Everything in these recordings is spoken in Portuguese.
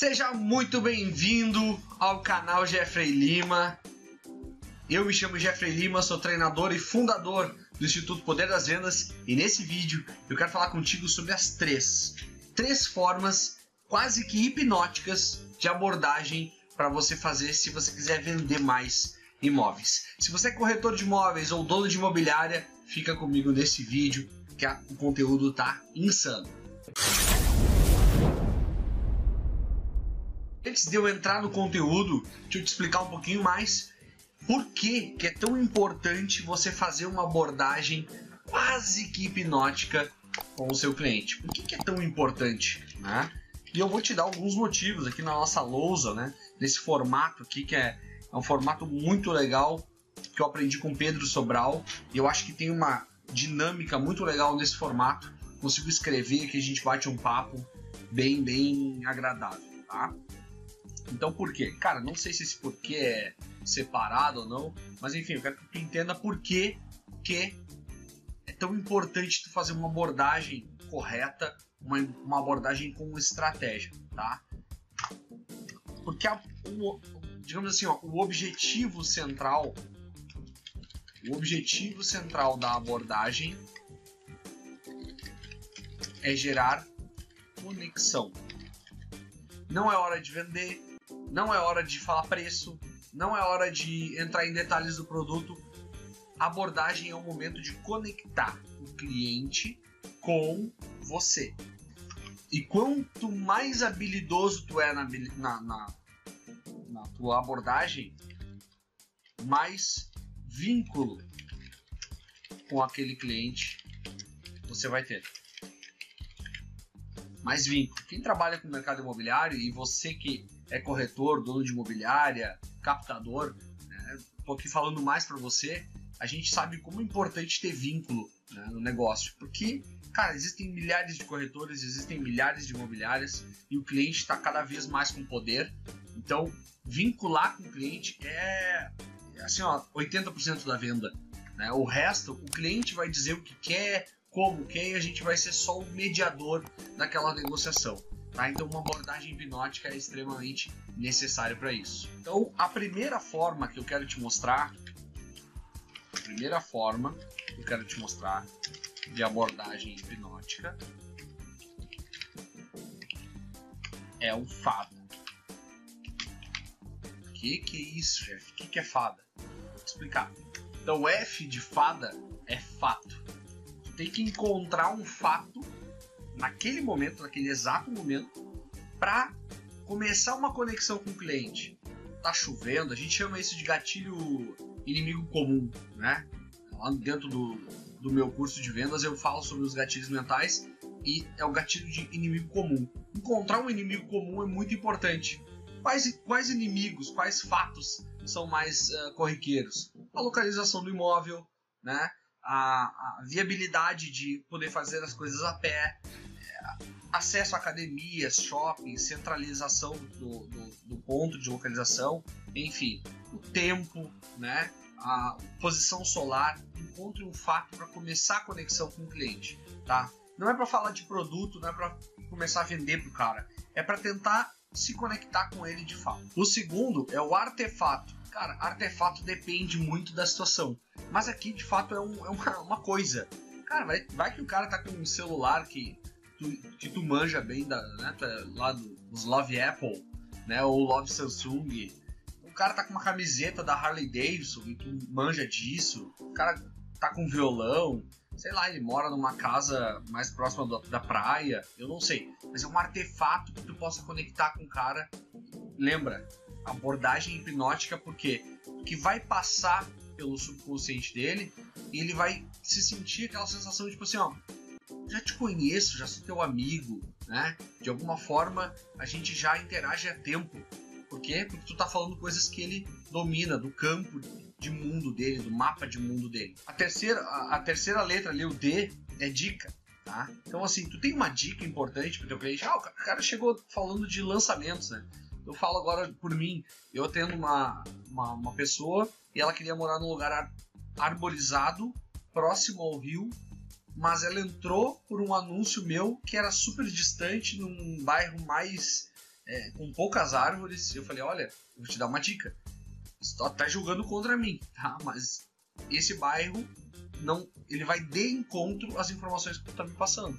Seja muito bem-vindo ao canal Jeffrey Lima. Eu me chamo Jeffrey Lima, sou treinador e fundador do Instituto Poder das Vendas e nesse vídeo eu quero falar contigo sobre as três, três formas quase que hipnóticas de abordagem para você fazer se você quiser vender mais imóveis. Se você é corretor de imóveis ou dono de imobiliária, fica comigo nesse vídeo que o conteúdo tá insano. Antes de eu entrar no conteúdo, deixa eu te explicar um pouquinho mais por que, que é tão importante você fazer uma abordagem quase que hipnótica com o seu cliente. Por que, que é tão importante? Né? E eu vou te dar alguns motivos aqui na nossa lousa, né? Nesse formato aqui que é, é um formato muito legal que eu aprendi com Pedro Sobral e eu acho que tem uma dinâmica muito legal nesse formato. Consigo escrever aqui, a gente bate um papo bem, bem agradável, tá? Então por quê? Cara, não sei se esse porquê é separado ou não, mas enfim, eu quero que tu entenda por que, é tão importante tu fazer uma abordagem correta, uma, uma abordagem com estratégia, tá? Porque a, o, digamos assim, ó, o objetivo central o objetivo central da abordagem é gerar conexão. Não é hora de vender, não é hora de falar preço, não é hora de entrar em detalhes do produto. A abordagem é o momento de conectar o cliente com você. E quanto mais habilidoso tu é na, na, na, na tua abordagem, mais vínculo com aquele cliente você vai ter. Mais vínculo. Quem trabalha com o mercado imobiliário e você que é corretor, dono de imobiliária, captador, né, tô aqui falando mais para você, a gente sabe como é importante ter vínculo né, no negócio, porque cara, existem milhares de corretores, existem milhares de imobiliárias e o cliente está cada vez mais com poder. Então, vincular com o cliente é assim, ó, 80% da venda. Né? O resto, o cliente vai dizer o que quer, como quer, e a gente vai ser só o mediador daquela negociação. Tá? Então, uma abordagem hipnótica é extremamente necessária para isso. Então, a primeira forma que eu quero te mostrar, a primeira forma que eu quero te mostrar de abordagem hipnótica é o fado. O que, que é isso, chefe? O que, que é fada? Vou te explicar. Então, F de fada é fato. Tem que encontrar um fato naquele momento, naquele exato momento, para começar uma conexão com o cliente. Tá chovendo, a gente chama isso de gatilho inimigo comum, né? Lá dentro do, do meu curso de vendas eu falo sobre os gatilhos mentais e é o gatilho de inimigo comum. Encontrar um inimigo comum é muito importante. Quais, quais inimigos, quais fatos são mais uh, corriqueiros? A localização do imóvel, né? a, a viabilidade de poder fazer as coisas a pé, acesso a academias, shoppings, centralização do, do, do, ponto de localização, enfim, o tempo, né, a posição solar, encontre um fato para começar a conexão com o cliente, tá? Não é para falar de produto, não é para começar a vender pro cara, é para tentar se conectar com ele de fato. O segundo é o artefato. Cara, artefato depende muito da situação, mas aqui de fato é, um, é uma, uma coisa. Cara, vai, vai que o cara tá com um celular que tu, que tu manja bem da, né, lá dos Love Apple, né, ou Love Samsung. O cara tá com uma camiseta da Harley Davidson e tu manja disso. O cara tá com violão, sei lá, ele mora numa casa mais próxima do, da praia, eu não sei. Mas é um artefato que tu possa conectar com o cara. Lembra, abordagem hipnótica, porque que vai passar pelo subconsciente dele e ele vai se sentir aquela sensação de tipo assim, ó, já te conheço, já sou teu amigo, né? De alguma forma a gente já interage a tempo. Por quê? Porque tu tá falando coisas que ele domina, do campo de mundo dele, do mapa de mundo dele. A terceira, a, a terceira letra ali, o D, é dica. Tá? Então, assim, tu tem uma dica importante pro teu cliente. Ah, o cara chegou falando de lançamentos, né? Eu falo agora por mim. Eu atendo uma, uma, uma pessoa e ela queria morar num lugar ar, arborizado, próximo ao rio, mas ela entrou por um anúncio meu que era super distante, num bairro mais é, com poucas árvores, eu falei, olha, vou te dar uma dica. Você tá, tá julgando contra mim, tá? Mas esse bairro não, ele vai de encontro às informações que tu tá me passando.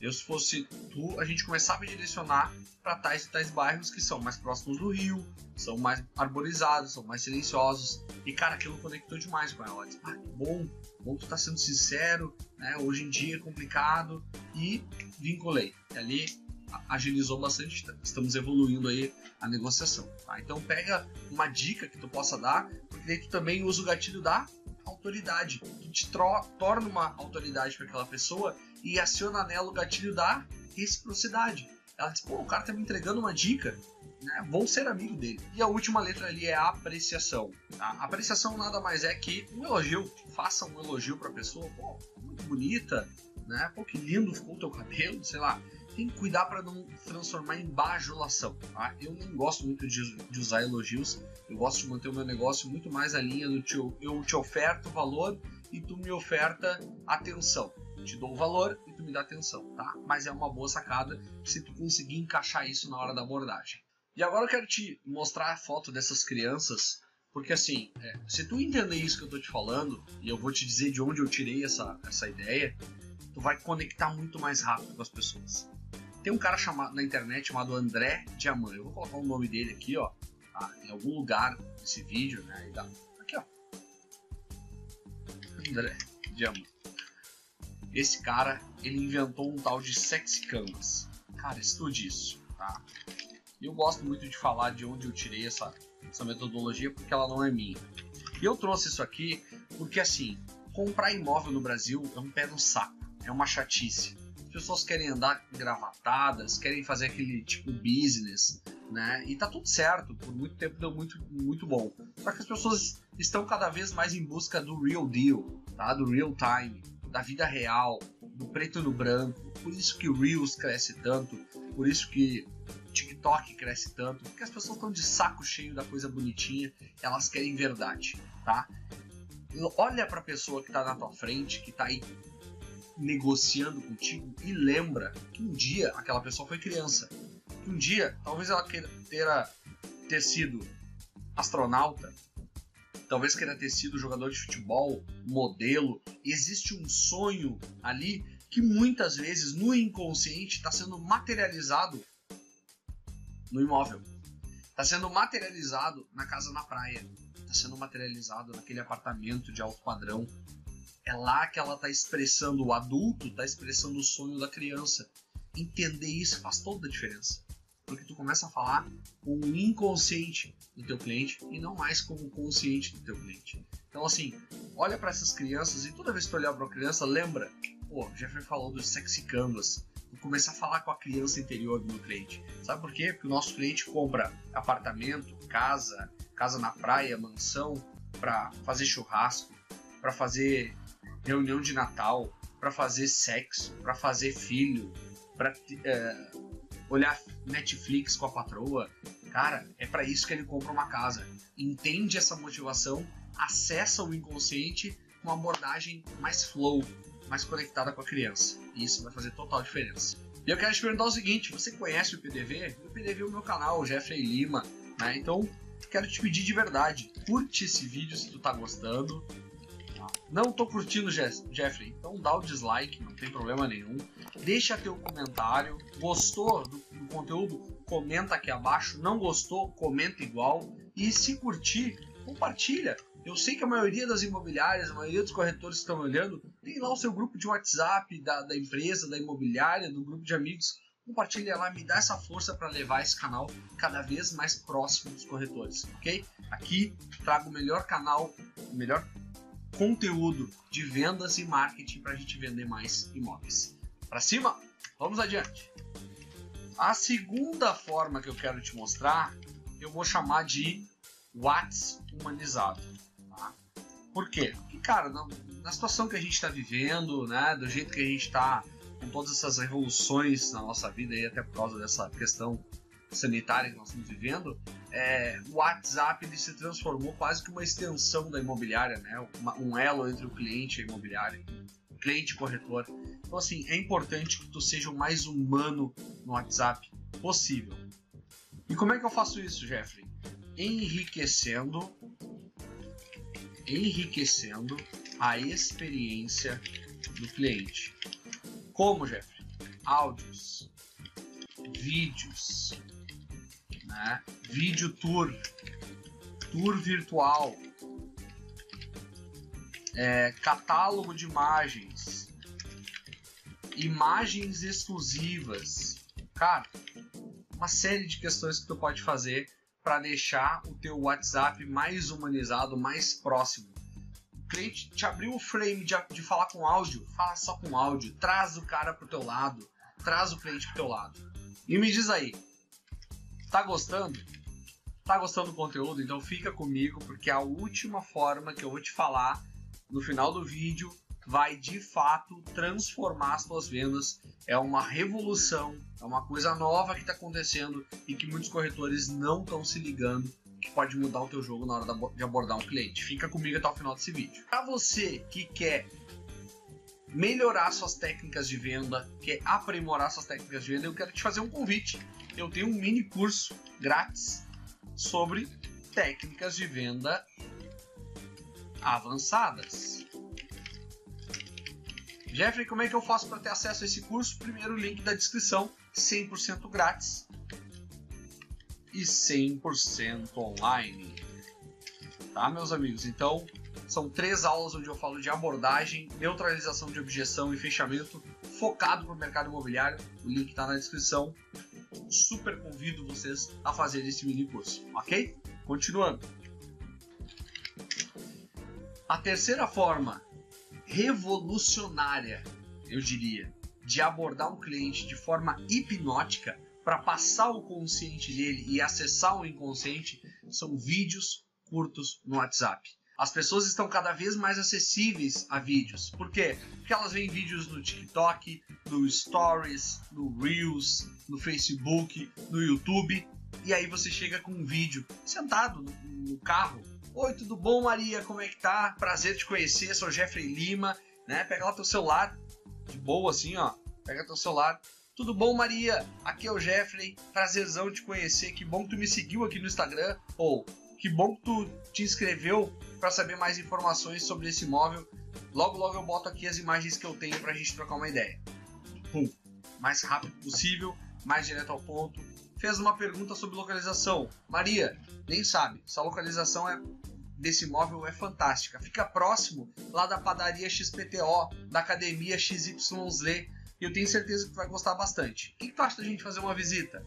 Eu, se fosse tu, a gente começava a direcionar para tais e tais bairros que são mais próximos do rio, são mais arborizados, são mais silenciosos. E, cara, aquilo conectou demais com ela. disse, ah, que bom, bom tu tá sendo sincero, né? Hoje em dia é complicado. E vinculei. E ali agilizou bastante, estamos evoluindo aí a negociação. Tá? Então pega uma dica que tu possa dar, porque daí tu também usa o gatilho da autoridade. Tu te torna uma autoridade para aquela pessoa e aciona nela o gatilho da reciprocidade. Ela diz, pô, o cara tá me entregando uma dica, né? Vou ser amigo dele. E a última letra ali é apreciação. Tá? A apreciação nada mais é que um elogio. Faça um elogio pra pessoa, pô, muito bonita, né? Pô, que lindo ficou o teu cabelo, sei lá. Tem que cuidar para não transformar em bajulação, tá? Eu nem gosto muito de, de, usar elogios. Eu gosto de manter o meu negócio muito mais a linha do teu, eu te oferto valor e tu me oferta atenção te dou valor e tu me dá atenção, tá? Mas é uma boa sacada se tu conseguir encaixar isso na hora da abordagem. E agora eu quero te mostrar a foto dessas crianças, porque assim, é, se tu entender isso que eu tô te falando, e eu vou te dizer de onde eu tirei essa, essa ideia, tu vai conectar muito mais rápido com as pessoas. Tem um cara chamado na internet chamado André Diamant. Eu vou colocar o nome dele aqui, ó, tá? em algum lugar desse vídeo, né? Aqui, ó. André Diamant. Esse cara, ele inventou um tal de sexy canvas. Cara, estude isso, tá? Eu gosto muito de falar de onde eu tirei essa, essa metodologia porque ela não é minha. E eu trouxe isso aqui porque, assim, comprar imóvel no Brasil é um pé no saco, é uma chatice. As pessoas querem andar gravatadas, querem fazer aquele tipo business, né? E tá tudo certo, por muito tempo deu muito, muito bom. Só que as pessoas estão cada vez mais em busca do real deal, tá? Do real time da vida real, do preto no branco. Por isso que o Reels cresce tanto, por isso que TikTok cresce tanto, porque as pessoas estão de saco cheio da coisa bonitinha, elas querem verdade, tá? Olha para a pessoa que está na tua frente, que está aí negociando contigo e lembra que um dia aquela pessoa foi criança. Que um dia, talvez ela queira ter sido astronauta, talvez queira ter sido jogador de futebol, modelo. Existe um sonho ali que muitas vezes no inconsciente está sendo materializado no imóvel. Está sendo materializado na casa na praia. Está sendo materializado naquele apartamento de alto padrão. É lá que ela está expressando, o adulto está expressando o sonho da criança. Entender isso faz toda a diferença porque tu começa a falar com o inconsciente do teu cliente e não mais com o consciente do teu cliente. Então assim, olha para essas crianças e toda vez que tu olhar para uma criança, lembra, pô, Jeffrey falou do sexy canvas. Começar a falar com a criança interior do meu cliente. Sabe por quê? Porque o nosso cliente compra apartamento, casa, casa na praia, mansão, para fazer churrasco, para fazer reunião de Natal, para fazer sexo, para fazer filho, para é, olhar Netflix com a patroa. Cara, é para isso que ele compra uma casa. Entende essa motivação, acessa o inconsciente com uma abordagem mais flow, mais conectada com a criança. E isso vai fazer total diferença. E eu quero te perguntar o seguinte: você conhece o PDV? O PDV é o meu canal, o Jeffrey Lima, né? Então, quero te pedir de verdade, curte esse vídeo se tu tá gostando. Não tô curtindo, Jeffrey, então dá o dislike, não tem problema nenhum. Deixa teu comentário. Gostou do, do conteúdo? Comenta aqui abaixo. Não gostou? Comenta igual. E se curtir, compartilha. Eu sei que a maioria das imobiliárias, a maioria dos corretores que estão olhando, tem lá o seu grupo de WhatsApp da, da empresa, da imobiliária, do grupo de amigos. Compartilha lá, me dá essa força para levar esse canal cada vez mais próximo dos corretores, ok? Aqui trago o melhor canal, o melhor conteúdo de vendas e marketing para a gente vender mais imóveis. Para cima, vamos adiante. A segunda forma que eu quero te mostrar, eu vou chamar de Whats humanizado. Tá? Por quê? Porque, cara, na, na situação que a gente está vivendo, né, do jeito que a gente está com todas essas revoluções na nossa vida, e até por causa dessa questão sanitária que nós estamos vivendo, é, o WhatsApp ele se transformou quase que uma extensão da imobiliária, né? Uma, um elo entre o cliente e a imobiliária, cliente e corretor. Então, assim, é importante que tu seja o mais humano no WhatsApp possível. E como é que eu faço isso, Jeffrey? Enriquecendo enriquecendo a experiência do cliente. Como, Jeffrey? Áudios, vídeos, né? vídeo tour, tour virtual, é, catálogo de imagens, imagens exclusivas, cara, uma série de questões que tu pode fazer para deixar o teu WhatsApp mais humanizado, mais próximo. O cliente te abriu o frame de, de falar com áudio, fala só com áudio, traz o cara pro teu lado, traz o cliente pro teu lado. E me diz aí, tá gostando? Tá gostando do conteúdo? Então fica comigo, porque a última forma que eu vou te falar no final do vídeo vai de fato transformar as tuas vendas. É uma revolução, é uma coisa nova que está acontecendo e que muitos corretores não estão se ligando que pode mudar o teu jogo na hora de abordar um cliente. Fica comigo até o final desse vídeo. Para você que quer melhorar suas técnicas de venda, quer aprimorar suas técnicas de venda, eu quero te fazer um convite. Eu tenho um mini curso grátis sobre técnicas de venda avançadas. Jeffrey, como é que eu faço para ter acesso a esse curso? Primeiro link da descrição, 100% grátis e 100% online. Tá, meus amigos? Então, são três aulas onde eu falo de abordagem, neutralização de objeção e fechamento focado para o mercado imobiliário. O link está na descrição. Super convido vocês a fazer esse mini curso, ok? Continuando. A terceira forma revolucionária, eu diria, de abordar um cliente de forma hipnótica para passar o consciente dele e acessar o inconsciente são vídeos curtos no WhatsApp. As pessoas estão cada vez mais acessíveis a vídeos. Por quê? Porque elas veem vídeos no TikTok, no Stories, no Reels, no Facebook, no YouTube. E aí você chega com um vídeo sentado no, carro, Oi, tudo bom, Maria? Como é que tá? Prazer te conhecer, sou Jeffrey Lima, né? Pega lá teu celular, de boa assim, ó. Pega teu celular. Tudo bom, Maria? Aqui é o Jeffrey, prazerzão te conhecer. Que bom que tu me seguiu aqui no Instagram. Ou que bom que tu te inscreveu para saber mais informações sobre esse imóvel. Logo, logo eu boto aqui as imagens que eu tenho pra gente trocar uma ideia. Pum. Mais rápido possível, mais direto ao ponto. Fez uma pergunta sobre localização. Maria, nem sabe. Essa localização é desse imóvel é fantástica. Fica próximo lá da padaria XPTO, da academia XYZ. E eu tenho certeza que tu vai gostar bastante. O que, que tu acha da gente fazer uma visita?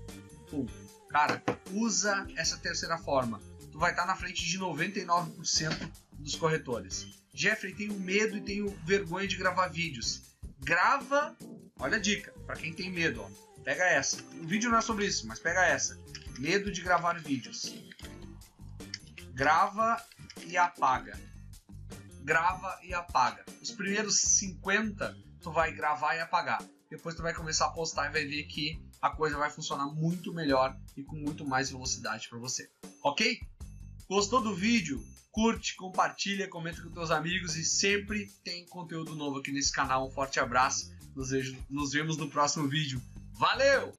Pum. Cara, usa essa terceira forma. Vai estar na frente de 99% dos corretores. Jeffrey, tenho medo e tenho vergonha de gravar vídeos. Grava, olha a dica, para quem tem medo, ó. Pega essa. O vídeo não é sobre isso, mas pega essa. Medo de gravar vídeos. Grava e apaga. Grava e apaga. Os primeiros 50 tu vai gravar e apagar. Depois tu vai começar a postar e vai ver que a coisa vai funcionar muito melhor e com muito mais velocidade para você. Ok? Gostou do vídeo? Curte, compartilha, comenta com teus amigos e sempre tem conteúdo novo aqui nesse canal. Um forte abraço. Nos, nos vemos no próximo vídeo. Valeu!